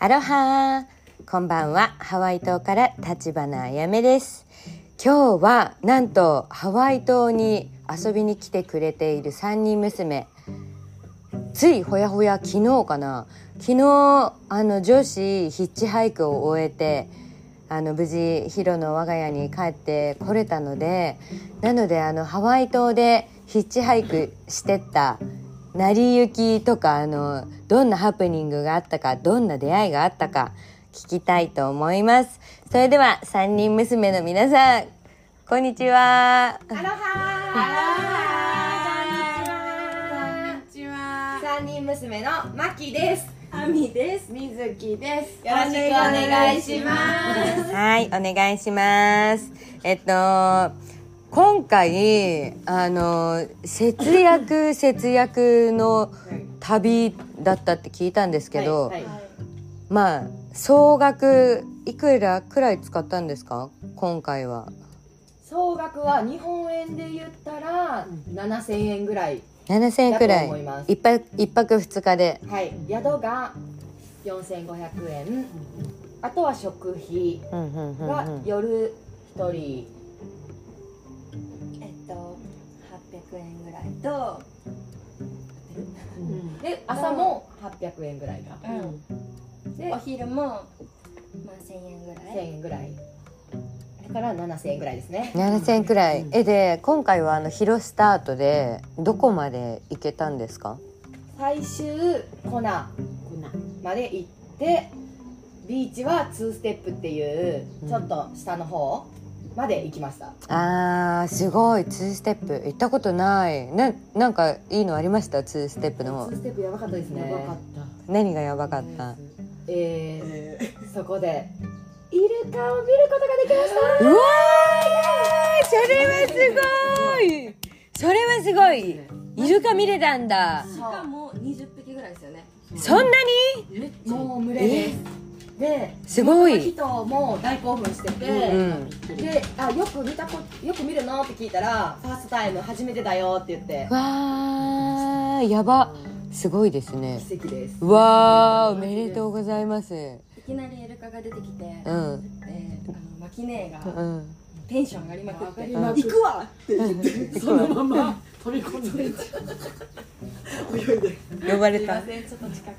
アロハこんばんは。ハワイ島から立花あやめです。今日はなんとハワイ島に遊びに来てくれている3人娘。ついほやほや昨日かな。昨日あの女子ヒッチハイクを終えてあの無事ヒロの我が家に帰ってこれたのでなのであのハワイ島でヒッチハイクしてった成り行きとかあのどんなハプニングがあったかどんな出会いがあったか聞きたいと思います。それでは3人娘の皆さんこんにちは。アロハこんにちは。三人娘のマキです。あみです。みずきです。よろしくお願いします。はいお願いします。えっと今回あの節約節約の旅だったって聞いたんですけど、はいはい。まあ総額いくらくらい使ったんですか？今回は。総額は日本円で言ったら7000円ぐらい。7000円くらい。います。一泊一泊二日で。はい。宿が4500円。あとは食費がうん夜1人円ぐらいと、で朝も800円ぐらいがでお昼もまあ1000円ぐら1000い。円ぐらい。だから7000円ぐらいですね。7000円くらい。えで今回はあの広スタートでどこまで行けたんですか？最終コナまで行ってビーチは2ステップっていうちょっと下の方まで行きました、あーすごい。2ステップ。行ったことない。ななんかいいのありました？2ステップの。2ステップやばかったですね。何がやばかった？えーそこでイルカを見ることができました。うわーそれはすごい。それはすごい。イルカ見れたんだ。しかも20匹ぐらいですよね。そんなに？もう群れですですごい。人も大興奮してて、うんであよく見たこよく見るのって聞いたらファーストタイム初めてだよって言って。わーやば。すごいですね。奇跡です。うわーおめでとうございます。いきなりイルカが出てきて、うん。であのマキ姉がうん。テンション上がりまくって、りまく行くわって言って、そのまま飛び込んで泳いで呼ばれた。すいませんちょっと近く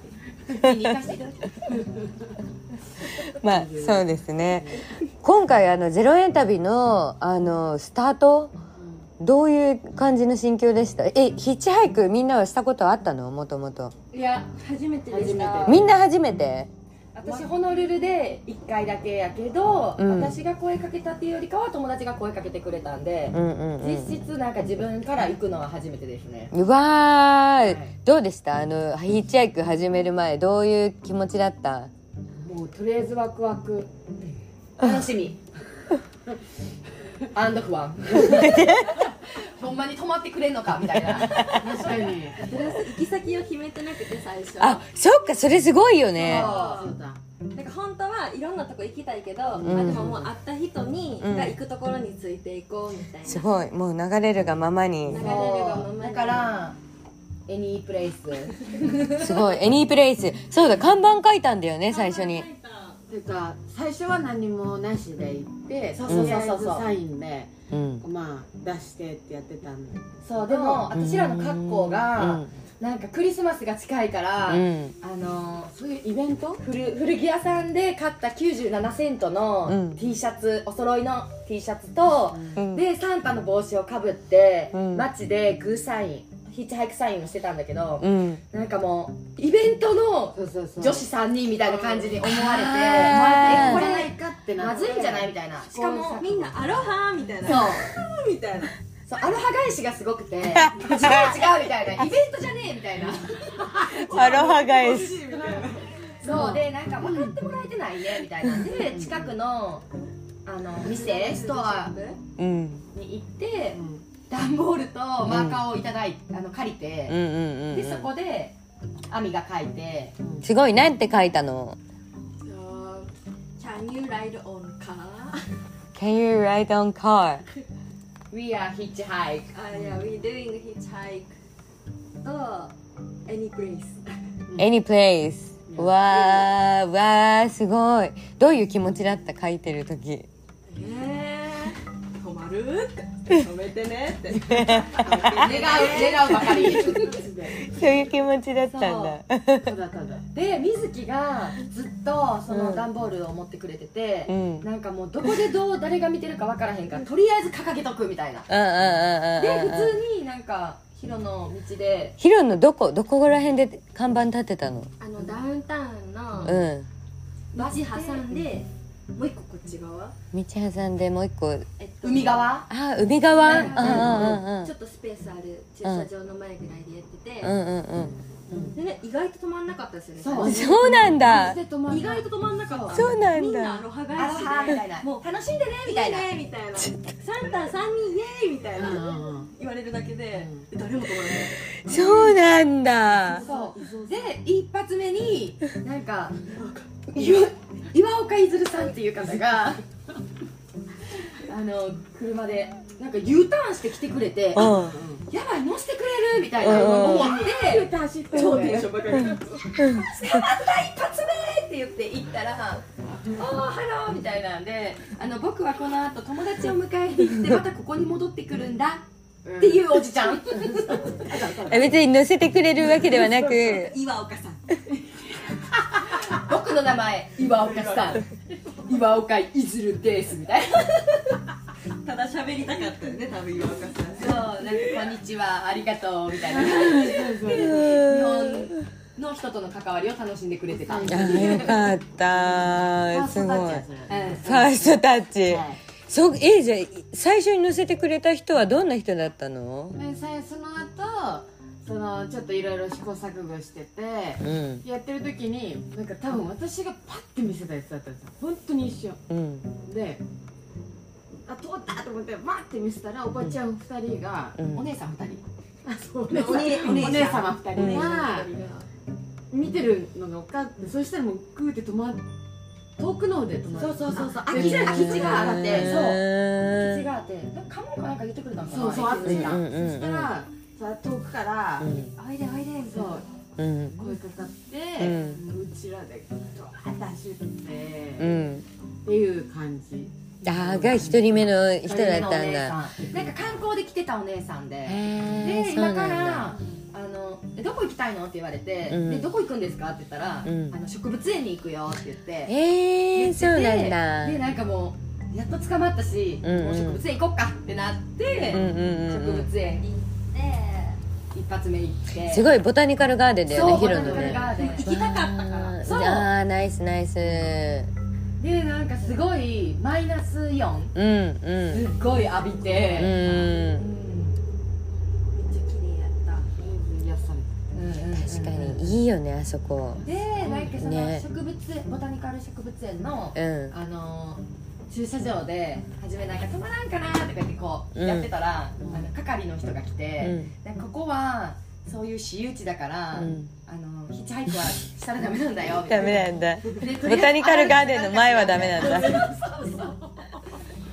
まあそうですね。今回あの0円旅のあのスタートどういう感じの心境でした？えヒッチハイクみんなはしたことあったの？もともと。いや初めてでした。みんな初めて？私ホノルルで1回だけやけど、うん。私が声かけたっていうよりかは友達が声かけてくれたんで、うんうんうん実質なんか自分から行くのは初めてですね。うわー、はい。どうでした？あのヒッチハイク始める前どういう気持ちだった？もうとりあえずワクワク。楽しみ。アンド不安 ほんまに止まってくれんのかみたいな。確かに。行き先を決めてなくて最初。あそっかそれすごいよね。そうだ。なんか本当はいろんなとこ行きたいけど、ん。まあでももう会った人に、うん。が行くところについていこうみたいな。すごい。もう流れるがままに。流れるがままに。だから any place すごい。エ any place そうだ看板書いたんだよね最初にていうか最初は何もなしで行ってそうそうそうそうサインでうん。まあ出してってやってたんでそうでも私らの格好がなんかクリスマスが近いから、うん。うんあのそういうイベント？古古着屋さんで買った97セントうのん。T シャツ、お揃いの T シャツと、うん。でサンタの帽子をかぶって、うん。街でグーサインヒッチハイクサインをしてたんだけど、うん。なんかもうイベントの女子3人みたいな感じに思われてえこれないかってまずいんじゃないみたいな。しかもみんなアロハみたいな。そう。みたいなそうアロハ返しがすごくて 違う違うみたいな。イベントじゃねえみたいな。アロハ返し。そうでなんか分かってもらえてないねみたいな。んで近くのあの店ストアうん。に行って段ボールとマーカーをいただいて、あの借りてうん、うんうんでそこで亜美が書いてすごいなんて書いたの So, can you ride on car? Can you ride on car?「We are hitchhike Ah, yeah, we doing hitchhike. Oh, any place. Any place わーわーすごいどういう気持ちだった書いてる時えって。止めてねって願う願うばかりそういう気持ちだったんだ。ただただ。で水木がずっとその段ボールを持ってくれてて、うん。なんかもうどこでどう誰が見てるか分からへんからとりあえず掲げとくみたいな。うんうんうんうんでうん。普通になんかヒロの道で。ヒロのどこ？どこら辺で看板立てたの？あのダウンタウンのうん。道挟んで、もう一個こっち側、道挟んでもう一個。えっと海側？あ海側？うんうんうんうん。ちょっとスペースある駐車場の前ぐらいでやってて、うんうんうんでね意外と止まんなかったですよね。そうそうなんだ。で止ま意外と止まんなかった。そうなんだ。みんなアロハ返しでハみたいな。もう楽しんでねみたいな。みたいな。サンタ三人イエーイみたいな。言われるだけで誰も止まらない。そうなんだ。そう。で一発目になんか岩岩岡いずるさんっていう方があの車でなんか U ターンして来てくれて、うん。やばい乗せてくれるみたいな思って走って超テンション高い「捕まった一発目!」って言って行ったら「おーハロー」みたいなんであの「僕はこの後友達を迎えに行って またここに戻ってくるんだ」っていうおじちゃん。別に乗せてくれるわけではなく。岩岡さん僕の名前岩岡さん。岩岡いずるですみたいな。ただ喋りたかったよね多分岩岡さん。そうなんか「こんにちはありがとう」みたいな感じ。で日本の人との関わりを楽しんでくれてた、うん、あーよかった。すごい。フファーストタッチ。はいそうえじゃあ最初に乗せてくれた人はどんな人だったの？でさその後そのちょっといろいろ試行錯誤しててうん。やってる時になんか多分私がパッて見せたやつだったんですよ。本当に一瞬。うん。であ通ったと思ってバッて見せたらおばちゃん2人が、うん。お姉さん2人。あそう。お姉お姉お姉様2人お姉が見てるのが分かってそしたらもうグーって止まっ遠くの方で止まるそうそうそうそう。あで基地が基地があってそう。基地うがあって。なんかカモンかなんか言ってくれたの。かなそうそうあってた、うんうんうんうん。そしたらさ遠くから「うん。おいでおいで」みたいな。う。ん。声かかって、ううちらでドワーッって、うん。っていう感じ。あーが一人目の人だったんだ。なんか観光で来てたお姉さんで。で今からあのえどこ行きたいの？って言われて、うん。でどこ行くんですか？って言ったら、うん。あの植物園に行くよって言って。へえそうなんだ。でなんかもうやっと捕まったし、うん。うんもう植物園行こっかってなって、うんうんうん植うん。物園に一発目行って。すごいボタニカルガーデンだよねヒロのね。行きたかったから。そう。ああナイスナイス。でなんかすごいマイナスイオン。うんすうん。っごい浴びうて、ん。めっちゃ綺麗やった。癒され確かにいいよねあそこ。でなんかそのね。植物園、ボタニカル植物園の、うん。あのー駐車場で初めなんか止まらんかなとか言ってこううん。やってたら、あの係の人が来うて、んでここはそういう私有地だから、うん。あのヒッチハイクはしたらダメなんだよみたダいな。メなんだ。ボタニカルガーデンの前はダメなんだ。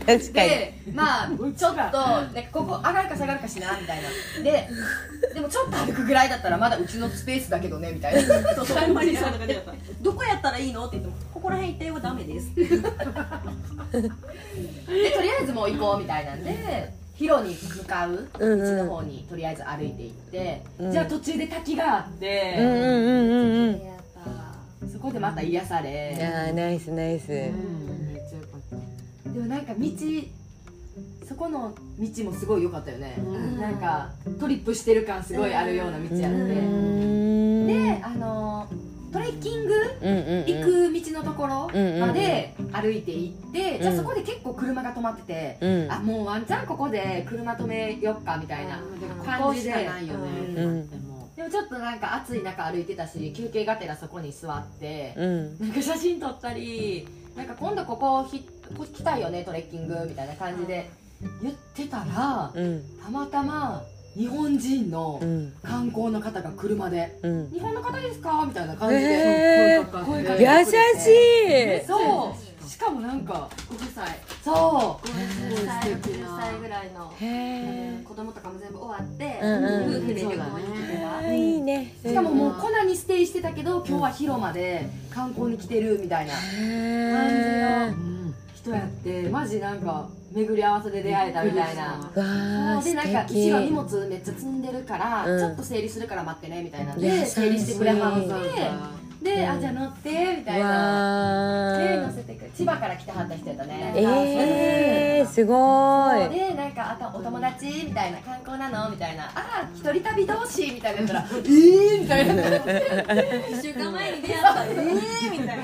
確かに。でまあちょっとなんかここ上がるか下がるかしなみたいな。ででもちょっと歩くぐらいだったらまだうちのスペースだけどねみたいな。そうそうほんまにそうだからどこやったらいいのって言ってもここら辺行ってはダメです。でとりあえずもう行こうみたいなんで広に向かう道うんうん。の方にとりあえず歩いて行って、うん。じゃあ途中で滝があっうんて、うんうんうんうん。やったそこでまた癒さあれーナイスナイス。うんめっちゃよかった。でもなんか道そこの道もすごい良かったよね、うん。なんかトリップしてる感すごいあるような道あって、うん。であのトレッキング？行く道のところまで歩いて行って、じゃあそこで結構車が止まってて、うん。あもうワンチャンここで車止めよっかみたいなここ感じで。しかないよね。うん。でもでもちょっとなんか暑い中歩いてたし休憩がてらそこに座って、うん。なんか写真撮ったりなんか今度ここひここ来たいよねトレッキングみたいな感じで言ってたら、うん。たまたま日本人のうん。観光の方が車で。うん「日本の方ですか?」みたいな感じで、へー。声かけて優しい。そう。しかもなんかご夫妻。そ50歳素敵な60歳ぐらいの。へ子供とかも全部終わって、うんうん。夫婦で旅行に来てた、えいいね。うしかももうコナにステイしてたけど今日は広間で観光に来てるみたいなへー。うん人やってマジなんか巡り合わせで出会えたみたいな。でなんか敵。後ろ荷物めっちゃ積んでるから、うん。ちょっと整理するから待ってねみたいなんで整理してくれはってで、うん。あじゃあ乗ってみたいな。で乗せてくれ千葉から来てはった人やったね。えー、すごい。でなんかあとお友達みたいな観光なの？みたいな。あ一人旅同士みたいなやったら。えーみたいな。1週間前に出会った。えーみたいな。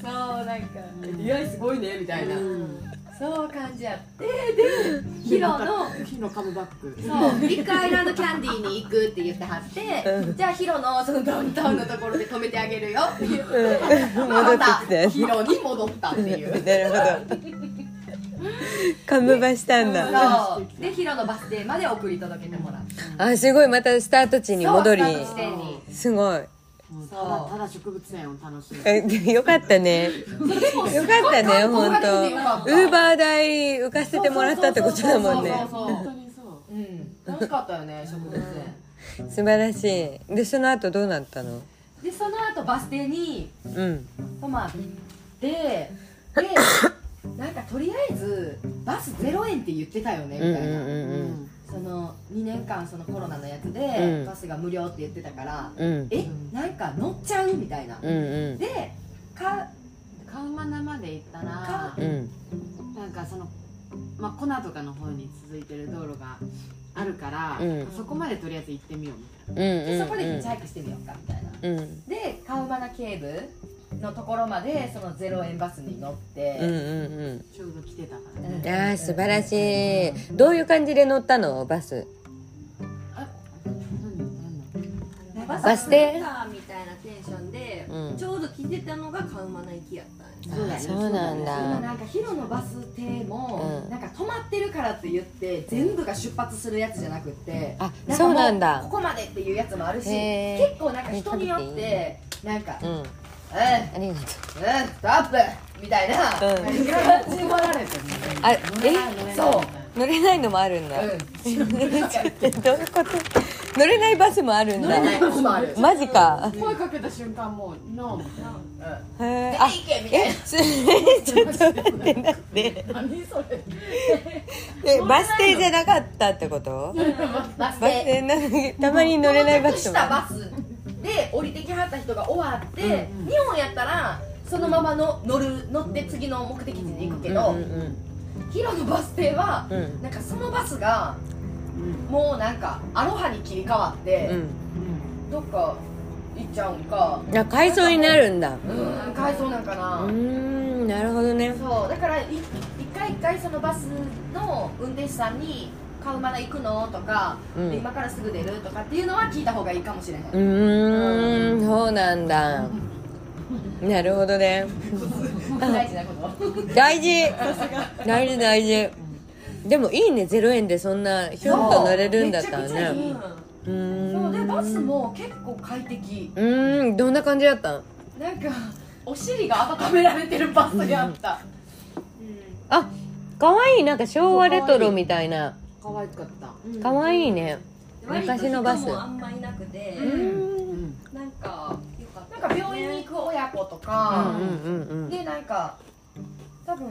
そうなんか。出会いすごいねみたいな。うんそう感じやって。でヒロの火のカムバック。そうビッグアイランドキャンディーに行くって言ってはって、うん。じゃあヒロのそのダウンタウンのところで止めてあげるよって言って、戻ってきたヒロに戻ったっていう。なるほど。カムバしたんだ。そう。でヒロのバス停まで送り届けてもらった。あすごい。またスタート地に戻り。そうスタート地点に。すごいもうただただ植物園を楽しむ。えでよかったね。よかったね本当。ウーバー代浮かせてもらったってことだもんね。本当にそううん。楽しかったよね植物園。素晴らしい。でその後どうなったの？でその後バス停にうん。泊まってでなんかとりあえずバス0円って言ってたよねみたいな、うんうんうんその2年間そのコロナのやつで、うん。バスが無料って言ってたから、うん。えなんか乗っちゃうみたいな、うんうん。でかカウマナまで行ったらうん。なんかそのまあコナとかの方に続いてる道路があるから、うん。そこまでとりあえず行ってみようみたいな。うんうんでそこでヒッチハイクしてみようかみたいな。うん。でカウマナケーブのところまでその0円バスに乗って、うんうんちょうど来てたからね、うんうん。あー素晴らしい。どういう感じで乗ったの？バス。バス？停？バスみたいなテンションで、うん。ちょうど来てたのがカウマナ行きやったんよそうだね。そうなんだ。なんかヒロのバス停も、うん。なんか止まってるからって言って全部が出発するやつじゃなくってあかそうなんもだ。ここまでっていうやつもあるし結構なんか人によってなんか「うん、うん、うん。スありがとうトップ!」みたいな。うん。られ？てるあえ？そう。乗れないのもあるんだ、うん。え？どういうこと？乗れないバスもあるんだ。乗れないバスもある。マジか。声かけた瞬間もうノへーあ行けみたいなえ？すちょっと待って待って。何それ？え？バス停じゃなかったってこと？バスバス停。停なたまに乗れないバスたバスで降りてきはった人が終わって、うんうん。日本やったらそのままの乗る乗って次の目的地に行くけど、ヒロのバス停は、うん。なんかそのバスがうん。もうなんかアロハに切り替わって、うん。どっか行っちゃうんか。うんあ改装になるんだ。うん改装なんかな、うーんなるほどね。そうだからい一回一回そのバスの運転手さんに「買うまだ行くの?」とか、うん。で今からすぐ出る?」とかっていうのは聞いた方がいいかもしれへん、うーんそうなんだ。なるほどね。大事なこと。大事。大事大事。でもいいね0円でそんなひょっと乗れるんだったらね。う。ーん。そうでバスも結構快適。うーんどんな感じだったん？なんかお尻が温められてるバスやった、あ可愛いなんか昭和レトロみたいな可愛かった。可愛いね。昔のバス。あんまいなくて、なんかよかったなんか病院に行く親子とうんか、でなんか多分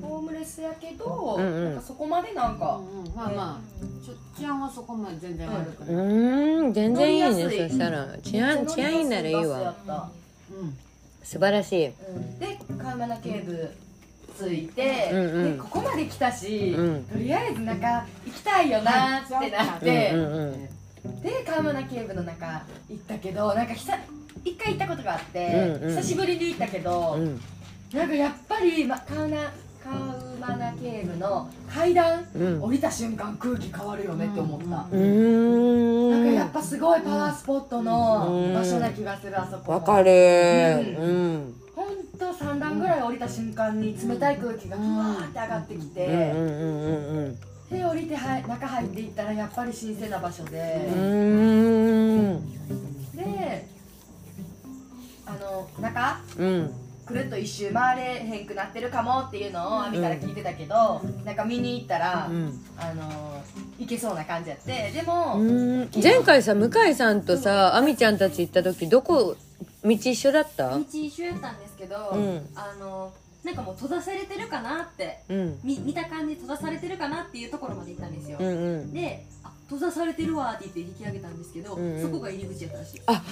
ホームレスやけど、うんうん。なんかそこまでなんか、うんうん。まあまあちょ治安はそこまで全然悪くうない、ーん。全然いいねそしたら。治安治安いいならいいわ。うん。素晴らしい。うん。でカウマナケーブ着いて、うんうん。でここまで来たし、うん。とりあえずなんか行きたいよなってなっうんて、うんうんでカウマナケーブの中行ったけどなんか久一回行ったことがあって、うんうん。久しぶりに行ったけど、うん。なんかやっぱり、ま、カウナカウマナケーブの階段うん。降りた瞬間空気変わるよねって思った、うーん。なんかやっぱすごいパワースポットの場所な気がするあそこわかる。うんと3段ぐらい降りた瞬間に冷たい空気がふわーって上がってきて、うんうんうんうんで降りては中入っていったらやっぱり神聖な場所で、うんうん。であの中？うん。くるっと一周回れへんくなってるかもっていうのを亜美から聞いてたけど、なんか見に行ったら、うん。あの行けそうな感じやって。でも、うん。前回さ向井さんとさあみちゃんたち行った時どこ道一緒だった？道一緒やったんですけど、うん。あのなんかもう閉ざされてるかなってうん。見見た感じ閉ざされてるかなっていうところまで行ったんですよ、うんうん。であ閉ざされてるわって言って引き上げたんですけど、うんうん。そこが入り口やったらしい。あ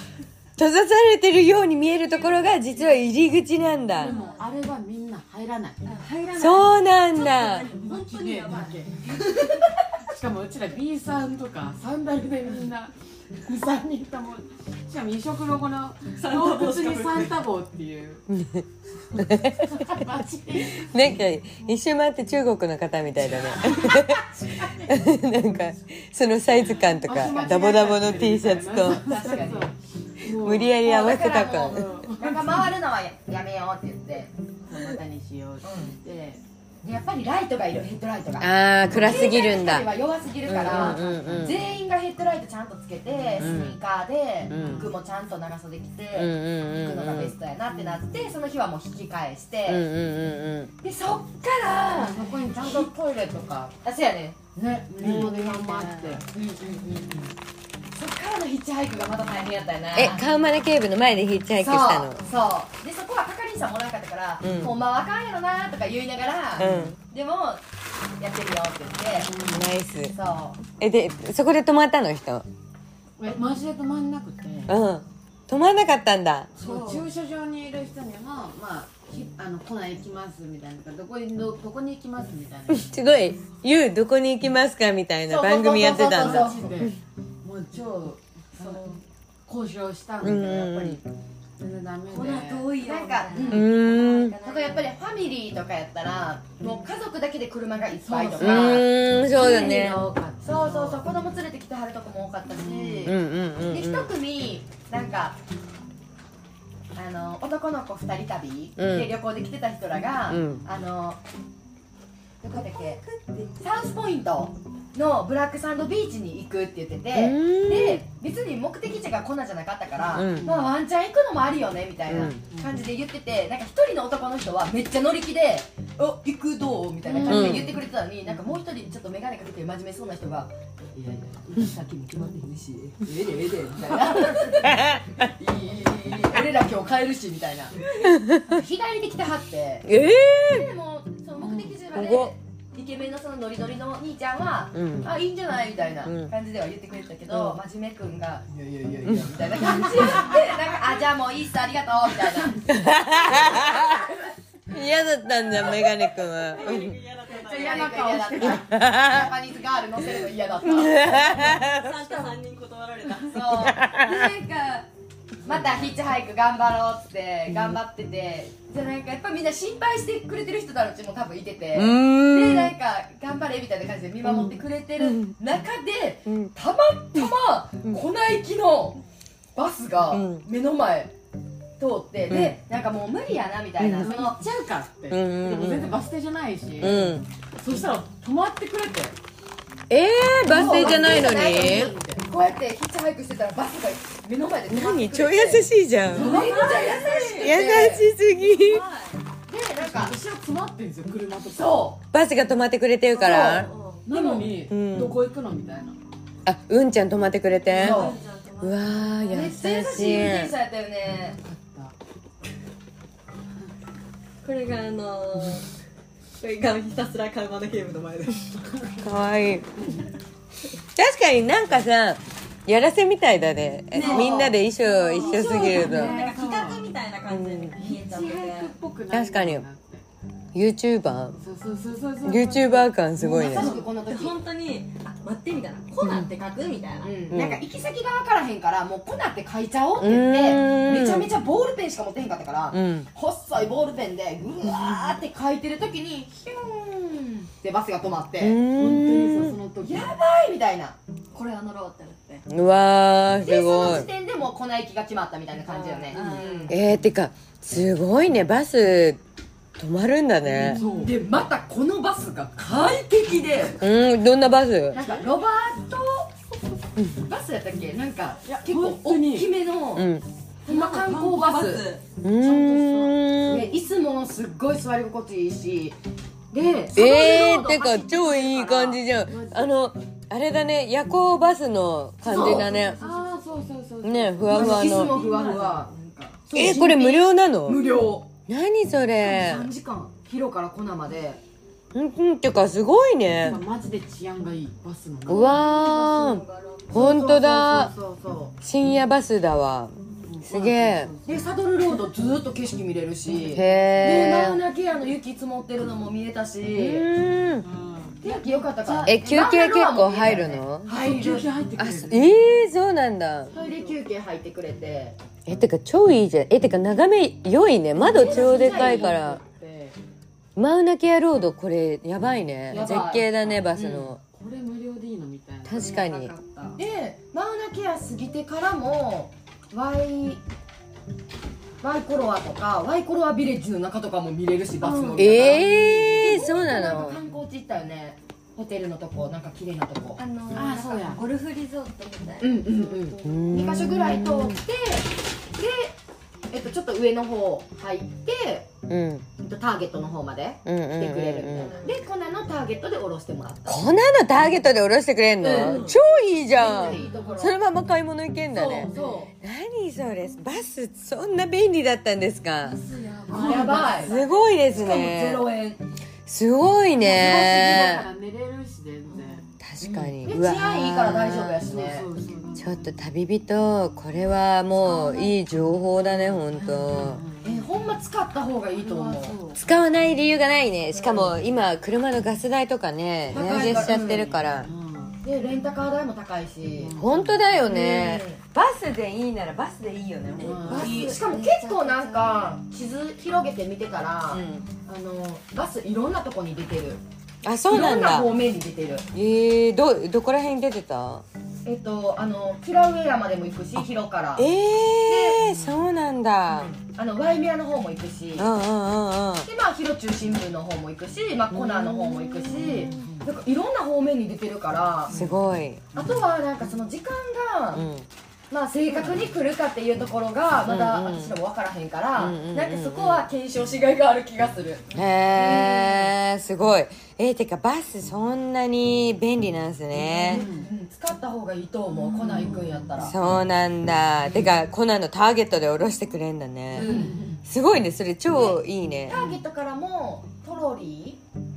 閉ざされてるように見えるところが実は入り口なんだ。でもあれはみんな入らない。あ入らない。そうなんだ。本当にやばい。しかもうちら B さんとかサンダルでみんな23人ともしかも異色ロゴの動物にサンタ帽っていう。なんか一周回って中国の方みたいだね。なんかそのサイズ感とかダボダボの T シャツと。無理やり合わせただから感なんか回るのはややめようって言って。またにしようって言って。でやっぱりライトがいるヘッドライトが。ああ暗すぎるんだ。弱すぎるから、うんうんうんうん。全員がヘッドライトちゃんとつけて、スニーカーで、うん。服もちゃんと長袖着て、うんうんうん行くのがベストやなってなってその日はもう引き返して、うんうんうんでそっからそこにちゃんとトイレとか。あそうやねね無料で頑張って。そっからのヒッチハイクがまた大変やったよな。えカウマネケーブの前でヒッチハイクしたの？そうそう。でそこは係員さんもらなかったから、うん。ほんまはあかんやろなとか言いながら、うでもやってるよって言って、ナイス。そう。えでそこで止まったの人？えマジで止まんなくて。うん。止まんなかったんだ。そう。駐車場にいる人にもまあひあの来ない行きますみたいなどこにどどこに行きますみたいな。すごい「ゆうどこに行きますか?」みたいな番組やってたんだ。もう超そう交渉したんだけどやっぱり全然ダメでこれは遠いよ。なんかうーん。うとかやっぱりファミリーとかやったらもう家族だけで車がいっぱいとかーん。そうだね。そうそうそう子供連れてきてはるとこも多かったし、うんうんうんで一うん組なんかあの男の子二人旅うん。で旅行で来てた人らが、うん。あのどこだっけ？サウスポイントのブラックサンドビーチに行くって言ってて、で別に目的地がこんなじゃなかったから、うん、まあ、ワンちゃん行くのもあるよねみたいな感じで言ってて、うん、なんか一人の男の人はめっちゃ乗り気で「お行くどう?」みたいな感じで言ってくれてたのに、うん、なんかもう一人ちょっと眼鏡かけて真面目そうな人が「いやいやさっ先も決まってへんしええでええで」みたいな「いいいいいい俺ら今日帰るし」みたいな左に来てはってええー、でもその目的地までケメンのそのノリノリの兄ちゃんはえうん。あいいんじゃないみたいなうん。感じでは言ってくれてたけど、う真面目くんが「いやいやいやいや」みたいな感じでなんか「あじゃあもういいっすありがとう」みたいな。嫌だったんだメガネくんは。っちゃ嫌な顔してた。ジャパニーズガール乗せるの嫌だった。そうサンタ3人断られた。でなんかまたヒッチハイク頑張ろうっつって頑張っててじゃあなんかやっぱみんな心配してくれてる人たちも多分いててうでーなんんか頑張れみたいな感じで見守ってくれてる中で、うん。たまたま粉行きのバスがうん。目の前通って、でなんかもう無理やなみたいな、うん。その行っちゃうかって、うんうんうん。でも全然バス停じゃないし、うん。そしたら止まってくれて。えー、バス停じゃないのにこうやってヒッチハイクしてたらバスが目の前で止まって何くれて。超優しいじゃん。めっちゃ優しくて。優しすぎ。でなんか後ろ詰まってんですよ車とか。そバスが止まってくれてるから。なのに、うん。どこ行くのみたいな。あうんちゃん止まってくれて。そう。うわーめっちゃ優優ししい運転い手やったよね。これがあのー、これがひたすらカウマのゲームの前で。かわいい確かになんかさやらせみたいだね。えみんなで衣装一緒すぎると。なんか企画みたいな感じで見えちゃって確かに YouTuber YouTuber 感すごいね本当にあ待ってみたいなコナって書くみたいな、うんなんか行き先が分からへんからもうコナって書いちゃおうって言ってうんめちゃめちゃボールペンしか持ってへんかったから、うん細いボールペンでぐわーって書いてる時にヒューンってバスが止まって、う本当にその時。やばいみたいな。これは乗ろうってなって。うわーですそごい。の時点でもう粉行きが決まったみたいな感じよね、うん。えー、てかすごいね。バス止まるんだね。でまたこのバスが快適で。うんどんなバス？なんかロバートバスやったっけ？なんか結構大きめの、うん。ほんま観光バス。うーん。で椅子もすっごい座り心地いいしでえー、てか超いい感じじゃん。あのあれだね夜行バスの感じだね。ああそうそうそうそう。ねふわふわの。ふわふわ。えこれ無料？なの？無料。何それ？3時間。広から粉まで。うんうんてかすごいね。マジで治安がいい。バスのうわー。本当だそうそうそう深夜バスだわすげえ。でサドルロードずーっと景色見れるし。でへえマウナケアの雪積もってるのも見えたし。うん。うん。天気良かったから。え休憩結構入るの？入る休憩入ってくあれるえー、そうなんだ。トイレ休憩入ってくれて。えてか超いいじゃん。えてか眺め良いね。窓超でかいから。マウナケアロードこれやばいね。絶景だねバスの、これ無料でいいのみたいな。確かに。でマウナケア過ぎてからもワイワイコロアとかワイコロアビレッジの中とかも見れるしバスのええー、そうななんかの観光地行ったよね。ホテルのとこなんか綺麗なとこ。あのあそう。やゴルフリゾートみたいな、うんうんうん。うん。2か所ぐらい通ってで、えっと、ちょっと上の方入って、うん。えっと、ターゲットの方まで来てくれるみたいうんなで粉のターゲットで降ろしてもらった。粉のターゲットで降ろしてくれんの、うん。超いいじゃん。そのまま買い物行けんだね。そうそ何それ？バスそんな便利だったんですか？うやばい。すごいですしかもね0円。すごいね。確かに、でうわ治安いいから大丈夫やしね。そうそうそうちょっと旅人これはもういい情報だね本当えほんま使った方がいいと思う。使わない理由がないね。しかも今車のガス代とかね値上げしちゃってるから。うん。でレンタカー代も高いし、本当だよね。バスでいいならバスでいいよねしかも結構なんか地図広げてみてたら、あのバスいろんなとこに出てる。あそうなんだ。いろんな方面に出てる。えー、どどこら辺に出てた？えっとあのキラウエアまでも行くし広から。えー、そうなんだ。あのワイメアの方も行くし、うんうんうんうん。でまあ広中心部の方も行くし、まあ、コナーの方も行くし。なんかいろんな方面に出てるから。すごい、あとはなんかその時間が、うん、まあ正確に来るかっていうところがまだうん。うん私らも分からへんから、うんうんうんうん。なんかそこは検証しがいがある気がする、へえすごい。えー、てかバスそんなに便利なんですね、うん使った方がいいと思う。コナ行くんやったら。そうなんだ。てかコナのターゲットで降ろしてくれんだね、うん。すごいねそれ超いいね。ターゲットからもトロリー？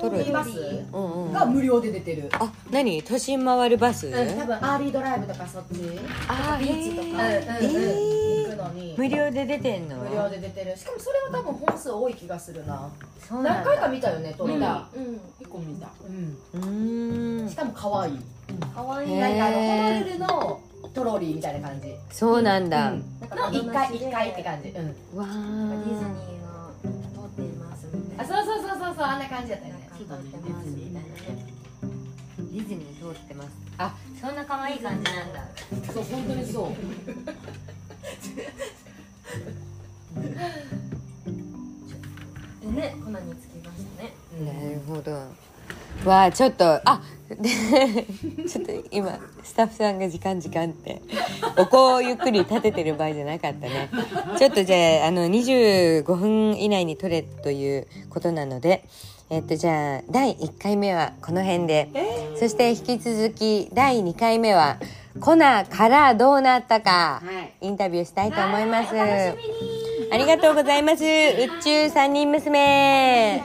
トロリーバスうんうん。が無料で出てる、あ何？都心回るバス、うん、多分アリイドライブとかそっち。あビーチとか、へー。うんうんうん。えー行くのに。無料で出てんの？無料で出てる。しかもそれは多分本数多い気がするな。そうなんだ。何回か見たよねトロリー見たうん。結構見た。うん。うーん。しかも可愛い。かわい。いへー。なんかあのホノルルのトロリーみたいな感じ。そうなんだ、うん。なんかの一回一回って感じ。うん。わディズニーーが通っていますみたいな。あそうそうそうそうそうあんな感じだったよねなんか通ってますみたいなね。ディズニー通ってます。あそんな可愛い感じなんだ。そう本当にそう。でね粉につきましたね。なるほど。わあちょっとあで ちょっと今スタッフさんが時間時間ってお香をゆっくり立ててる場合じゃなかったね。ちょっとじゃああの25分以内に取れということなのでえっと、じゃあ、第1回目はこの辺で、そして引き続き第2回目は、コナからどうなったか、インタビューしたいと思います。ありがとうございます。宇宙三人娘。